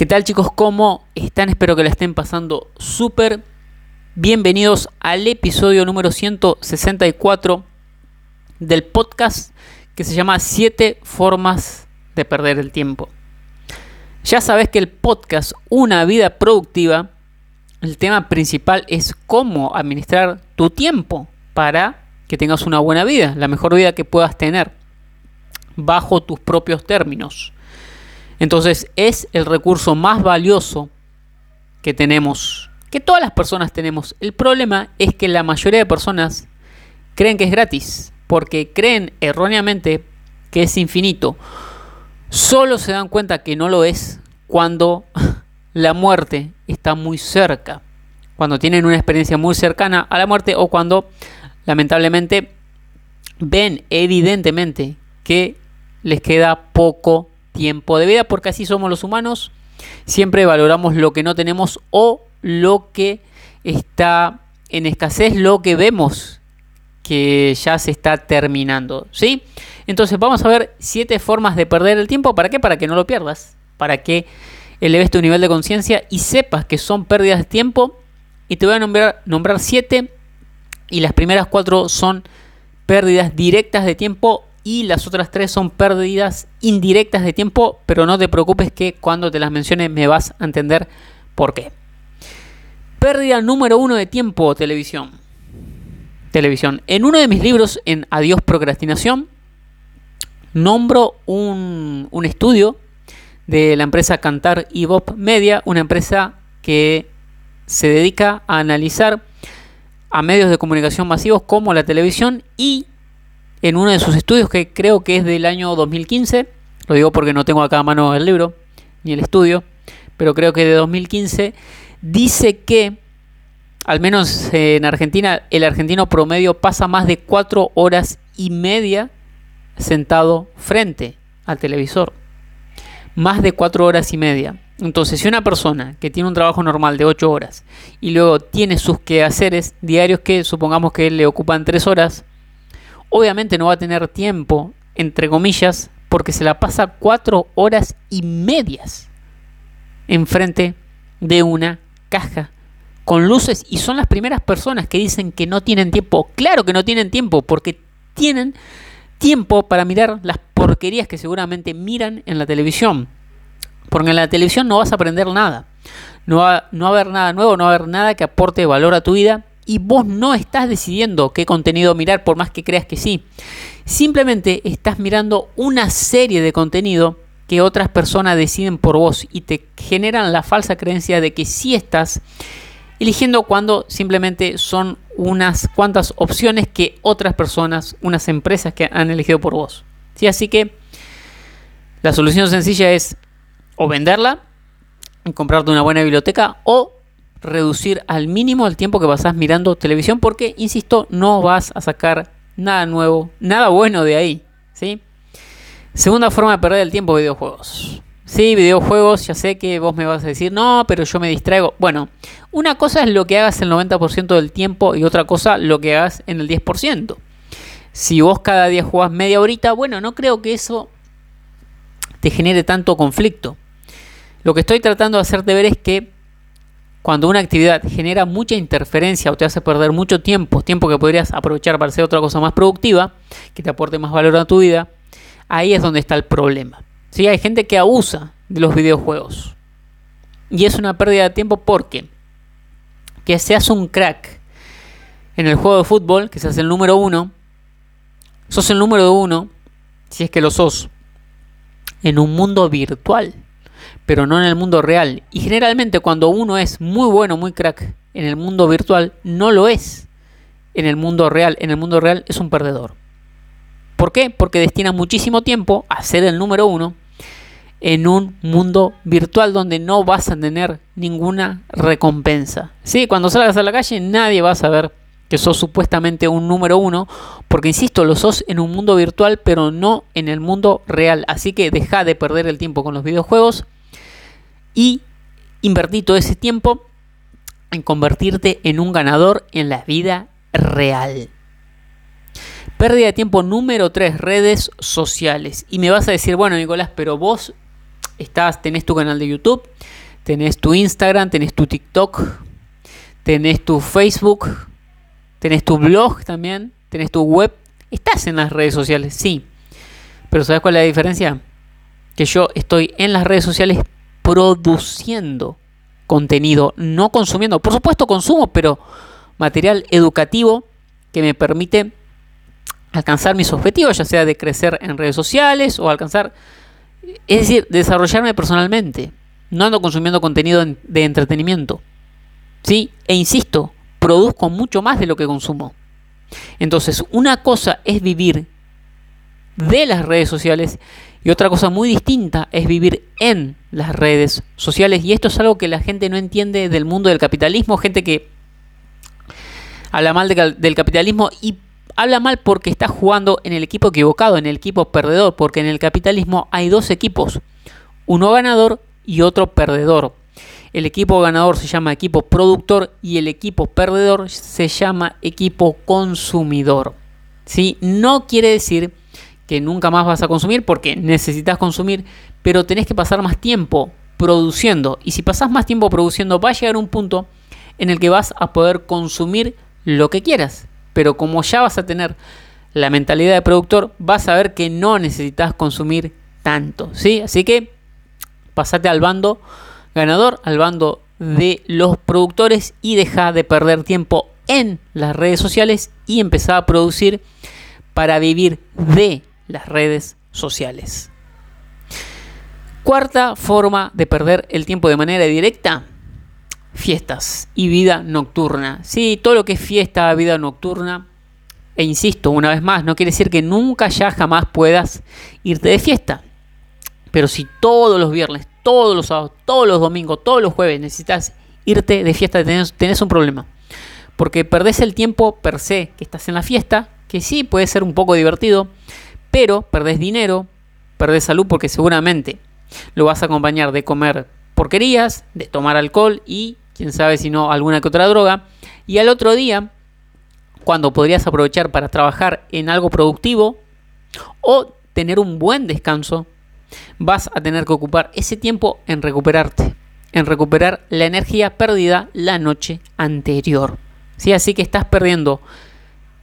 ¿Qué tal chicos? ¿Cómo están? Espero que la estén pasando súper. Bienvenidos al episodio número 164 del podcast que se llama 7 formas de perder el tiempo. Ya sabes que el podcast Una vida productiva, el tema principal es cómo administrar tu tiempo para que tengas una buena vida, la mejor vida que puedas tener, bajo tus propios términos. Entonces es el recurso más valioso que tenemos, que todas las personas tenemos. El problema es que la mayoría de personas creen que es gratis, porque creen erróneamente que es infinito. Solo se dan cuenta que no lo es cuando la muerte está muy cerca, cuando tienen una experiencia muy cercana a la muerte o cuando lamentablemente ven evidentemente que les queda poco tiempo de vida, porque así somos los humanos. Siempre valoramos lo que no tenemos o lo que está en escasez, lo que vemos que ya se está terminando. ¿sí? Entonces vamos a ver siete formas de perder el tiempo. ¿Para qué? Para que no lo pierdas. Para que eleves tu nivel de conciencia y sepas que son pérdidas de tiempo. Y te voy a nombrar, nombrar siete. Y las primeras cuatro son pérdidas directas de tiempo y las otras tres son pérdidas indirectas de tiempo, pero no te preocupes que cuando te las mencione me vas a entender por qué. Pérdida número uno de tiempo, televisión. Televisión. En uno de mis libros, en Adiós Procrastinación, nombro un, un estudio de la empresa Cantar y Bob Media, una empresa que se dedica a analizar a medios de comunicación masivos como la televisión y en uno de sus estudios que creo que es del año 2015, lo digo porque no tengo acá a mano el libro ni el estudio, pero creo que de 2015, dice que, al menos en Argentina, el argentino promedio pasa más de cuatro horas y media sentado frente al televisor. Más de cuatro horas y media. Entonces, si una persona que tiene un trabajo normal de 8 horas y luego tiene sus quehaceres diarios que supongamos que le ocupan 3 horas, obviamente no va a tener tiempo, entre comillas, porque se la pasa cuatro horas y medias enfrente de una caja con luces y son las primeras personas que dicen que no tienen tiempo. Claro que no tienen tiempo porque tienen tiempo para mirar las porquerías que seguramente miran en la televisión. Porque en la televisión no vas a aprender nada. No va, no va a haber nada nuevo, no va a haber nada que aporte valor a tu vida y vos no estás decidiendo qué contenido mirar por más que creas que sí. Simplemente estás mirando una serie de contenido que otras personas deciden por vos y te generan la falsa creencia de que sí estás eligiendo cuando simplemente son unas cuantas opciones que otras personas, unas empresas que han elegido por vos. ¿Sí? Así que la solución sencilla es o venderla, comprarte una buena biblioteca o reducir al mínimo el tiempo que pasás mirando televisión porque, insisto, no vas a sacar nada nuevo, nada bueno de ahí. ¿sí? Segunda forma de perder el tiempo, videojuegos. Sí, videojuegos, ya sé que vos me vas a decir, no, pero yo me distraigo. Bueno, una cosa es lo que hagas el 90% del tiempo y otra cosa lo que hagas en el 10%. Si vos cada día jugás media horita, bueno, no creo que eso te genere tanto conflicto. Lo que estoy tratando de hacerte ver es que cuando una actividad genera mucha interferencia o te hace perder mucho tiempo, tiempo que podrías aprovechar para hacer otra cosa más productiva, que te aporte más valor a tu vida, ahí es donde está el problema. ¿Sí? Hay gente que abusa de los videojuegos. Y es una pérdida de tiempo porque que seas un crack en el juego de fútbol, que seas el número uno, sos el número uno, si es que lo sos, en un mundo virtual pero no en el mundo real. Y generalmente cuando uno es muy bueno, muy crack en el mundo virtual, no lo es en el mundo real. En el mundo real es un perdedor. ¿Por qué? Porque destina muchísimo tiempo a ser el número uno en un mundo virtual donde no vas a tener ninguna recompensa. ¿Sí? Cuando salgas a la calle nadie va a saber que sos supuestamente un número uno, porque insisto, lo sos en un mundo virtual, pero no en el mundo real. Así que deja de perder el tiempo con los videojuegos y invertí todo ese tiempo en convertirte en un ganador en la vida real. Pérdida de tiempo número 3, redes sociales. Y me vas a decir, bueno Nicolás, pero vos estás, tenés tu canal de YouTube, tenés tu Instagram, tenés tu TikTok, tenés tu Facebook, tenés tu blog también, tenés tu web. Estás en las redes sociales, sí. Pero ¿sabes cuál es la diferencia? Que yo estoy en las redes sociales produciendo contenido, no consumiendo. Por supuesto consumo, pero material educativo que me permite alcanzar mis objetivos, ya sea de crecer en redes sociales o alcanzar, es decir, desarrollarme personalmente. No ando consumiendo contenido de entretenimiento. ¿Sí? E insisto, produzco mucho más de lo que consumo. Entonces, una cosa es vivir de las redes sociales y otra cosa muy distinta es vivir en las redes sociales. Y esto es algo que la gente no entiende del mundo del capitalismo. Gente que habla mal del capitalismo y habla mal porque está jugando en el equipo equivocado, en el equipo perdedor. Porque en el capitalismo hay dos equipos. Uno ganador y otro perdedor. El equipo ganador se llama equipo productor y el equipo perdedor se llama equipo consumidor. ¿Sí? No quiere decir que nunca más vas a consumir porque necesitas consumir, pero tenés que pasar más tiempo produciendo. Y si pasas más tiempo produciendo, va a llegar un punto en el que vas a poder consumir lo que quieras. Pero como ya vas a tener la mentalidad de productor, vas a ver que no necesitas consumir tanto. ¿sí? Así que pasate al bando ganador, al bando de los productores y deja de perder tiempo en las redes sociales y empezar a producir para vivir de las redes sociales. Cuarta forma de perder el tiempo de manera directa, fiestas y vida nocturna. Sí, todo lo que es fiesta, vida nocturna, e insisto, una vez más, no quiere decir que nunca ya jamás puedas irte de fiesta. Pero si todos los viernes, todos los sábados, todos los domingos, todos los jueves necesitas irte de fiesta, tenés, tenés un problema. Porque perdés el tiempo per se que estás en la fiesta, que sí puede ser un poco divertido, pero perdés dinero, perdés salud porque seguramente lo vas a acompañar de comer porquerías, de tomar alcohol y quién sabe si no alguna que otra droga. Y al otro día, cuando podrías aprovechar para trabajar en algo productivo o tener un buen descanso, vas a tener que ocupar ese tiempo en recuperarte, en recuperar la energía perdida la noche anterior. ¿Sí? Así que estás perdiendo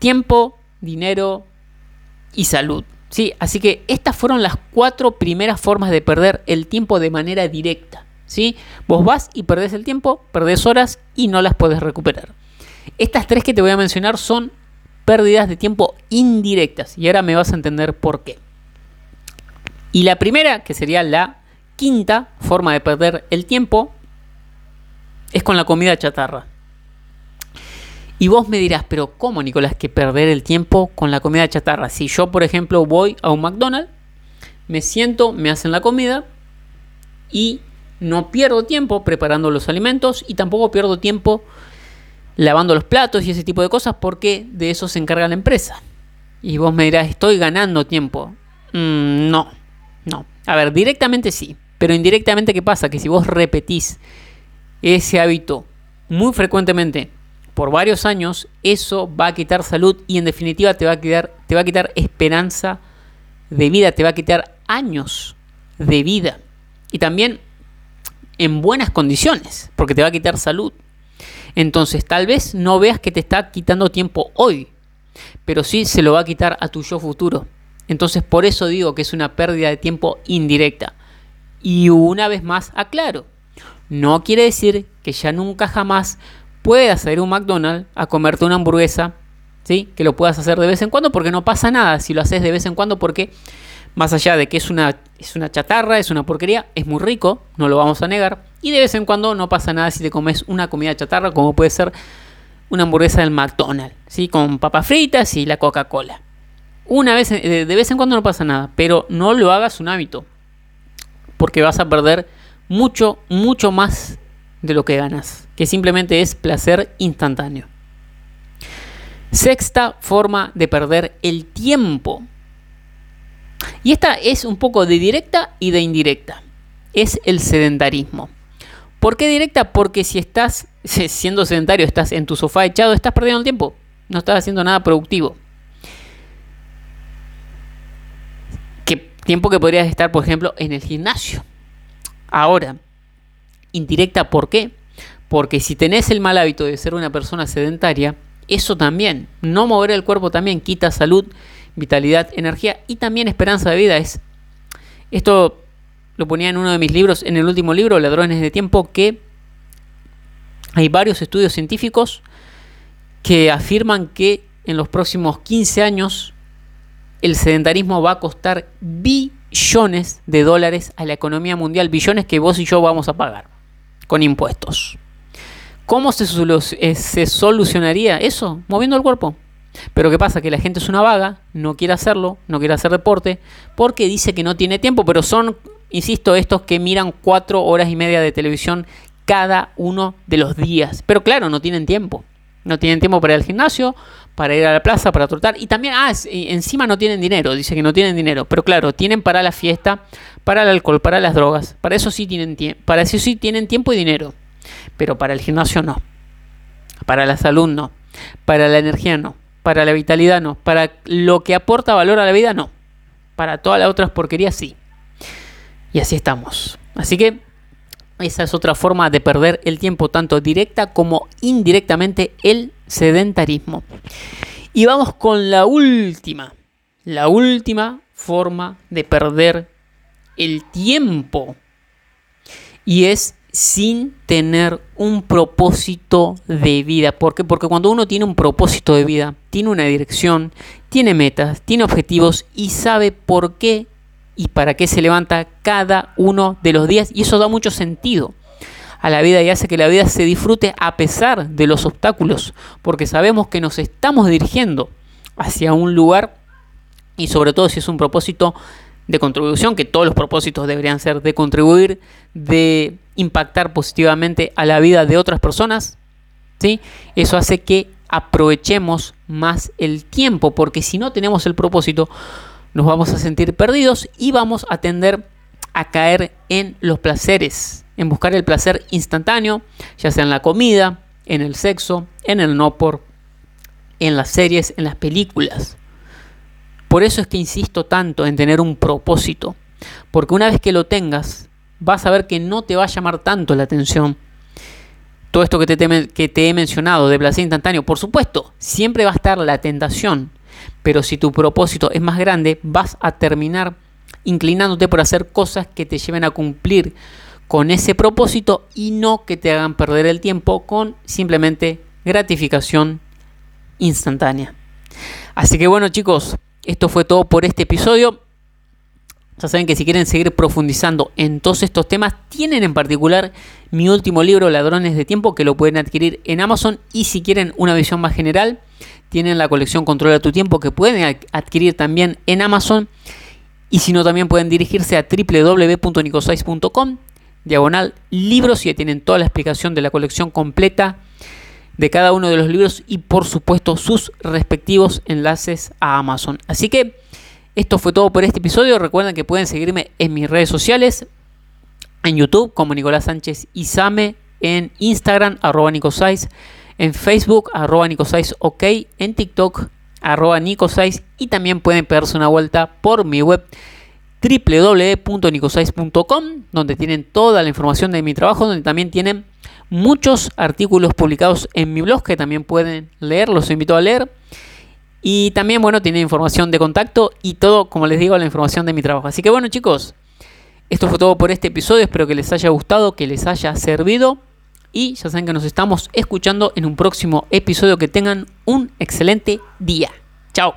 tiempo, dinero y salud. Sí, así que estas fueron las cuatro primeras formas de perder el tiempo de manera directa. ¿sí? Vos vas y perdés el tiempo, perdés horas y no las puedes recuperar. Estas tres que te voy a mencionar son pérdidas de tiempo indirectas y ahora me vas a entender por qué. Y la primera, que sería la quinta forma de perder el tiempo, es con la comida chatarra. Y vos me dirás, pero ¿cómo, Nicolás, que perder el tiempo con la comida chatarra? Si yo, por ejemplo, voy a un McDonald's, me siento, me hacen la comida y no pierdo tiempo preparando los alimentos y tampoco pierdo tiempo lavando los platos y ese tipo de cosas porque de eso se encarga la empresa. Y vos me dirás, estoy ganando tiempo. Mm, no, no. A ver, directamente sí, pero indirectamente, ¿qué pasa? Que si vos repetís ese hábito muy frecuentemente por varios años, eso va a quitar salud y en definitiva te va a quitar, te va a quitar esperanza de vida, te va a quitar años de vida. Y también en buenas condiciones, porque te va a quitar salud. Entonces, tal vez no veas que te está quitando tiempo hoy, pero sí se lo va a quitar a tu yo futuro. Entonces, por eso digo que es una pérdida de tiempo indirecta. Y una vez más, aclaro, no quiere decir que ya nunca jamás puedas ir a un McDonald's a comerte una hamburguesa, ¿sí? Que lo puedas hacer de vez en cuando porque no pasa nada si lo haces de vez en cuando porque más allá de que es una, es una chatarra, es una porquería, es muy rico, no lo vamos a negar. Y de vez en cuando no pasa nada si te comes una comida chatarra como puede ser una hamburguesa del McDonald's, ¿sí? Con papas fritas y la Coca-Cola. Una vez, de vez en cuando no pasa nada, pero no lo hagas un hábito. porque vas a perder mucho, mucho más de lo que ganas, que simplemente es placer instantáneo. Sexta forma de perder el tiempo. Y esta es un poco de directa y de indirecta. Es el sedentarismo. ¿Por qué directa? Porque si estás siendo sedentario, estás en tu sofá echado, estás perdiendo el tiempo. No estás haciendo nada productivo. ¿Qué tiempo que podrías estar, por ejemplo, en el gimnasio? Ahora, indirecta, ¿por qué? Porque si tenés el mal hábito de ser una persona sedentaria, eso también, no mover el cuerpo también quita salud, vitalidad, energía y también esperanza de vida. Es, esto lo ponía en uno de mis libros, en el último libro, Ladrones de Tiempo, que hay varios estudios científicos que afirman que en los próximos 15 años el sedentarismo va a costar billones de dólares a la economía mundial, billones que vos y yo vamos a pagar con impuestos. ¿Cómo se, eh, se solucionaría eso? Moviendo el cuerpo. Pero ¿qué pasa? Que la gente es una vaga, no quiere hacerlo, no quiere hacer deporte, porque dice que no tiene tiempo, pero son, insisto, estos que miran cuatro horas y media de televisión cada uno de los días. Pero claro, no tienen tiempo. No tienen tiempo para ir al gimnasio, para ir a la plaza, para trotar. Y también, ah, encima no tienen dinero. Dice que no tienen dinero. Pero claro, tienen para la fiesta, para el alcohol, para las drogas. Para eso sí tienen, para eso sí tienen tiempo y dinero pero para el gimnasio no. Para la salud no. Para la energía no. Para la vitalidad no. Para lo que aporta valor a la vida no. Para todas las otras porquerías sí. Y así estamos. Así que esa es otra forma de perder el tiempo, tanto directa como indirectamente, el sedentarismo. Y vamos con la última. La última forma de perder el tiempo. Y es sin tener un propósito de vida. ¿Por qué? Porque cuando uno tiene un propósito de vida, tiene una dirección, tiene metas, tiene objetivos y sabe por qué y para qué se levanta cada uno de los días y eso da mucho sentido a la vida y hace que la vida se disfrute a pesar de los obstáculos, porque sabemos que nos estamos dirigiendo hacia un lugar y sobre todo si es un propósito de contribución, que todos los propósitos deberían ser de contribuir, de impactar positivamente a la vida de otras personas, ¿sí? Eso hace que aprovechemos más el tiempo, porque si no tenemos el propósito, nos vamos a sentir perdidos y vamos a tender a caer en los placeres, en buscar el placer instantáneo, ya sea en la comida, en el sexo, en el no por, en las series, en las películas. Por eso es que insisto tanto en tener un propósito, porque una vez que lo tengas, vas a ver que no te va a llamar tanto la atención todo esto que te, he mencionado de placer instantáneo. Por supuesto, siempre va a estar la tentación, pero si tu propósito es más grande, vas a terminar inclinándote por hacer cosas que te lleven a cumplir con ese propósito y no que te hagan perder el tiempo con simplemente gratificación instantánea. Así que bueno chicos, esto fue todo por este episodio. Ya saben que si quieren seguir profundizando en todos estos temas, tienen en particular mi último libro, Ladrones de Tiempo, que lo pueden adquirir en Amazon. Y si quieren una visión más general, tienen la colección Controla tu Tiempo, que pueden adquirir también en Amazon. Y si no, también pueden dirigirse a www.nicosais.com, diagonal libros, y tienen toda la explicación de la colección completa de cada uno de los libros y por supuesto sus respectivos enlaces a Amazon. Así que esto fue todo por este episodio. Recuerden que pueden seguirme en mis redes sociales, en YouTube como Nicolás Sánchez Izame, en Instagram arroba Nicosais, en Facebook arroba Nicosais OK, en TikTok arroba Nicosais y también pueden pegarse una vuelta por mi web www.nicosais.com donde tienen toda la información de mi trabajo, donde también tienen muchos artículos publicados en mi blog que también pueden leer, los invito a leer. Y también, bueno, tiene información de contacto y todo, como les digo, la información de mi trabajo. Así que bueno, chicos, esto fue todo por este episodio. Espero que les haya gustado, que les haya servido. Y ya saben que nos estamos escuchando en un próximo episodio. Que tengan un excelente día. Chao.